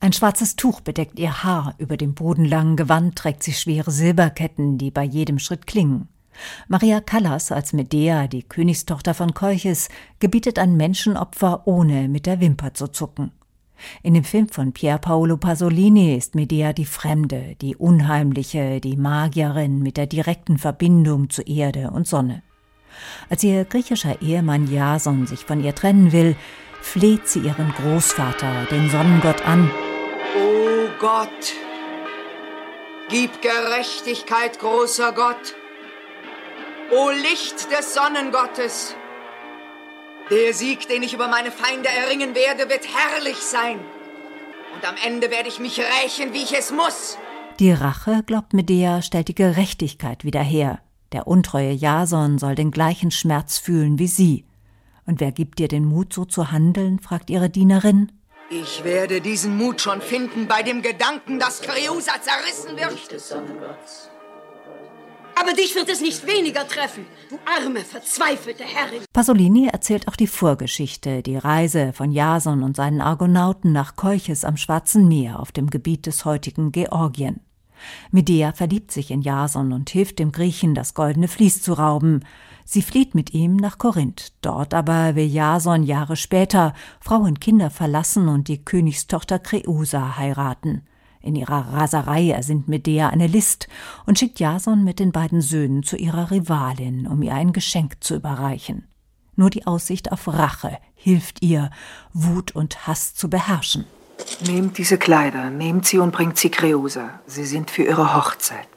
Ein schwarzes Tuch bedeckt ihr Haar, über dem bodenlangen Gewand trägt sie schwere Silberketten, die bei jedem Schritt klingen. Maria Callas als Medea, die Königstochter von Kolchis, gebietet ein Menschenopfer, ohne mit der Wimper zu zucken. In dem Film von Pier Paolo Pasolini ist Medea die Fremde, die Unheimliche, die Magierin mit der direkten Verbindung zu Erde und Sonne. Als ihr griechischer Ehemann Jason sich von ihr trennen will, fleht sie ihren Großvater, den Sonnengott, an. Gott, gib Gerechtigkeit, großer Gott. O Licht des Sonnengottes, der Sieg, den ich über meine Feinde erringen werde, wird herrlich sein. Und am Ende werde ich mich rächen, wie ich es muss. Die Rache, glaubt Medea, stellt die Gerechtigkeit wieder her. Der untreue Jason soll den gleichen Schmerz fühlen wie sie. Und wer gibt dir den Mut, so zu handeln? fragt ihre Dienerin. Ich werde diesen Mut schon finden bei dem Gedanken, dass Creusa zerrissen wird. Licht des Sonnengotts. Aber dich wird es nicht weniger treffen, du arme, verzweifelte Herrin. Pasolini erzählt auch die Vorgeschichte, die Reise von Jason und seinen Argonauten nach Kolchis am Schwarzen Meer auf dem Gebiet des heutigen Georgien. Medea verliebt sich in Jason und hilft dem Griechen, das goldene Vlies zu rauben. Sie flieht mit ihm nach Korinth. Dort aber will Jason Jahre später Frau und Kinder verlassen und die Königstochter Creusa heiraten. In ihrer Raserei ersinnt Medea eine List und schickt Jason mit den beiden Söhnen zu ihrer Rivalin, um ihr ein Geschenk zu überreichen. Nur die Aussicht auf Rache hilft ihr, Wut und Hass zu beherrschen. Nehmt diese Kleider, nehmt sie und bringt sie Creusa. Sie sind für ihre Hochzeit.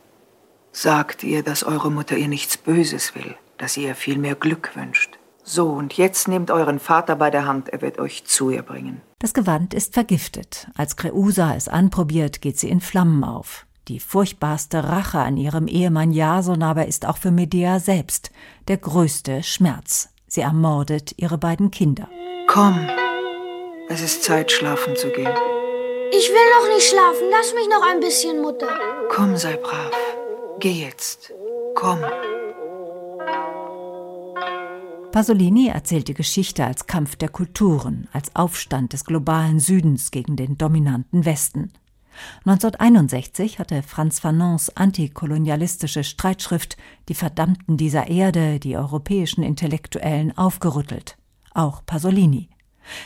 Sagt ihr, dass eure Mutter ihr nichts Böses will, dass ihr viel mehr Glück wünscht. So, und jetzt nehmt euren Vater bei der Hand, er wird euch zu ihr bringen. Das Gewand ist vergiftet. Als Creusa es anprobiert, geht sie in Flammen auf. Die furchtbarste Rache an ihrem Ehemann Jason aber ist auch für Medea selbst der größte Schmerz. Sie ermordet ihre beiden Kinder. Komm, es ist Zeit, schlafen zu gehen. Ich will noch nicht schlafen. Lass mich noch ein bisschen, Mutter. Komm, sei brav. Geh jetzt. Komm. Pasolini erzählt die Geschichte als Kampf der Kulturen, als Aufstand des globalen Südens gegen den dominanten Westen. 1961 hatte Franz Fanons antikolonialistische Streitschrift Die Verdammten dieser Erde die europäischen Intellektuellen aufgerüttelt. Auch Pasolini.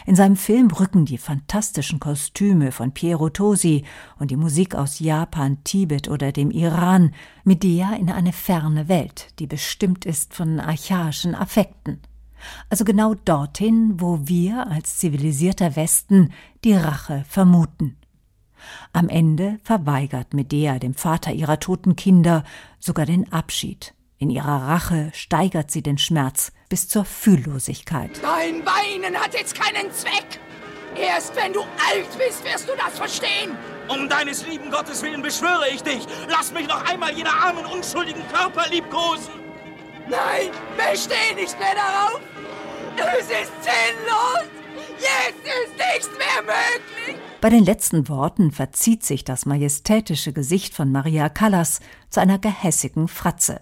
In seinem Film rücken die fantastischen Kostüme von Piero Tosi und die Musik aus Japan, Tibet oder dem Iran Medea in eine ferne Welt, die bestimmt ist von archaischen Affekten. Also genau dorthin, wo wir als zivilisierter Westen die Rache vermuten. Am Ende verweigert Medea dem Vater ihrer toten Kinder sogar den Abschied. In ihrer Rache steigert sie den Schmerz bis zur Fühllosigkeit. Dein Weinen hat jetzt keinen Zweck. Erst wenn du alt bist, wirst du das verstehen. Um deines lieben Gottes willen beschwöre ich dich. Lass mich noch einmal jene armen, unschuldigen Körper liebkosen. Nein, besteh nicht mehr darauf. Es ist sinnlos. Jetzt ist nichts mehr möglich. Bei den letzten Worten verzieht sich das majestätische Gesicht von Maria Callas zu einer gehässigen Fratze.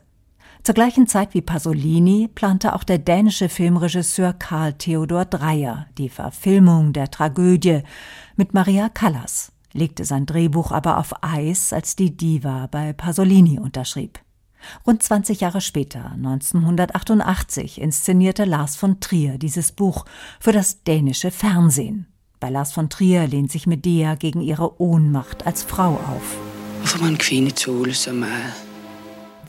Zur gleichen Zeit wie Pasolini plante auch der dänische Filmregisseur Karl Theodor Dreyer die Verfilmung der Tragödie mit Maria Callas, legte sein Drehbuch aber auf Eis, als die Diva bei Pasolini unterschrieb. Rund 20 Jahre später, 1988, inszenierte Lars von Trier dieses Buch für das dänische Fernsehen. Bei Lars von Trier lehnt sich Medea gegen ihre Ohnmacht als Frau auf. Hvorfor må en kvinde tåle så meget?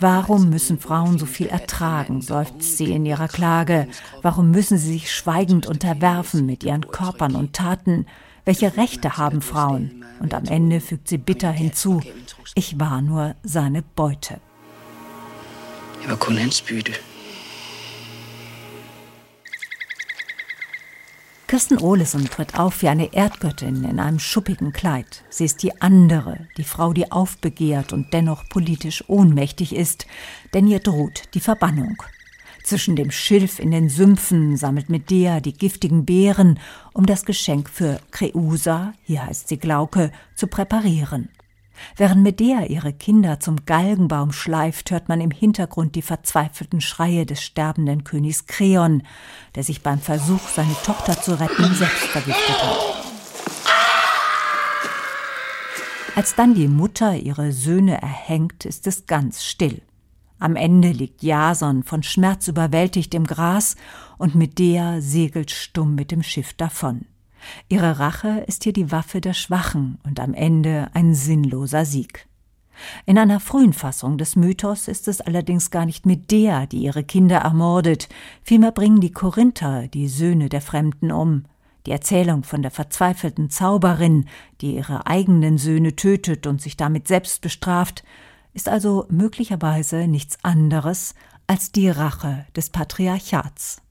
Warum müssen Frauen so viel ertragen, seufzt sie in ihrer Klage. Warum müssen sie sich schweigend unterwerfen mit ihren Körpern und Taten? Welche Rechte haben Frauen? Und am Ende fügt sie bitter hinzu, ich war nur seine Beute. Jeg var kun Kirsten Olesen tritt auf wie eine Erdgöttin in einem schuppigen Kleid. Sie ist die andere, die Frau, die aufbegehrt und dennoch politisch ohnmächtig ist, denn ihr droht die Verbannung. Zwischen dem Schilf in den Sümpfen sammelt Medea die giftigen Beeren, um das Geschenk für Creusa, hier heißt sie Glauke, zu präparieren. Während Medea ihre Kinder zum Galgenbaum schleift, hört man im Hintergrund die verzweifelten Schreie des sterbenden Königs Kreon, der sich beim Versuch, seine Tochter zu retten, selbst vergiftet hat. Als dann die Mutter ihre Söhne erhängt, ist es ganz still. Am Ende liegt Jason von Schmerz überwältigt im Gras und Medea segelt stumm mit dem Schiff davon. Ihre Rache ist hier die Waffe der Schwachen und am Ende ein sinnloser Sieg. In einer frühen Fassung des Mythos ist es allerdings gar nicht Medea, die ihre Kinder ermordet, vielmehr bringen die Korinther die Söhne der Fremden um. Die Erzählung von der verzweifelten Zauberin, die ihre eigenen Söhne tötet und sich damit selbst bestraft, ist also möglicherweise nichts anderes als die Rache des Patriarchats.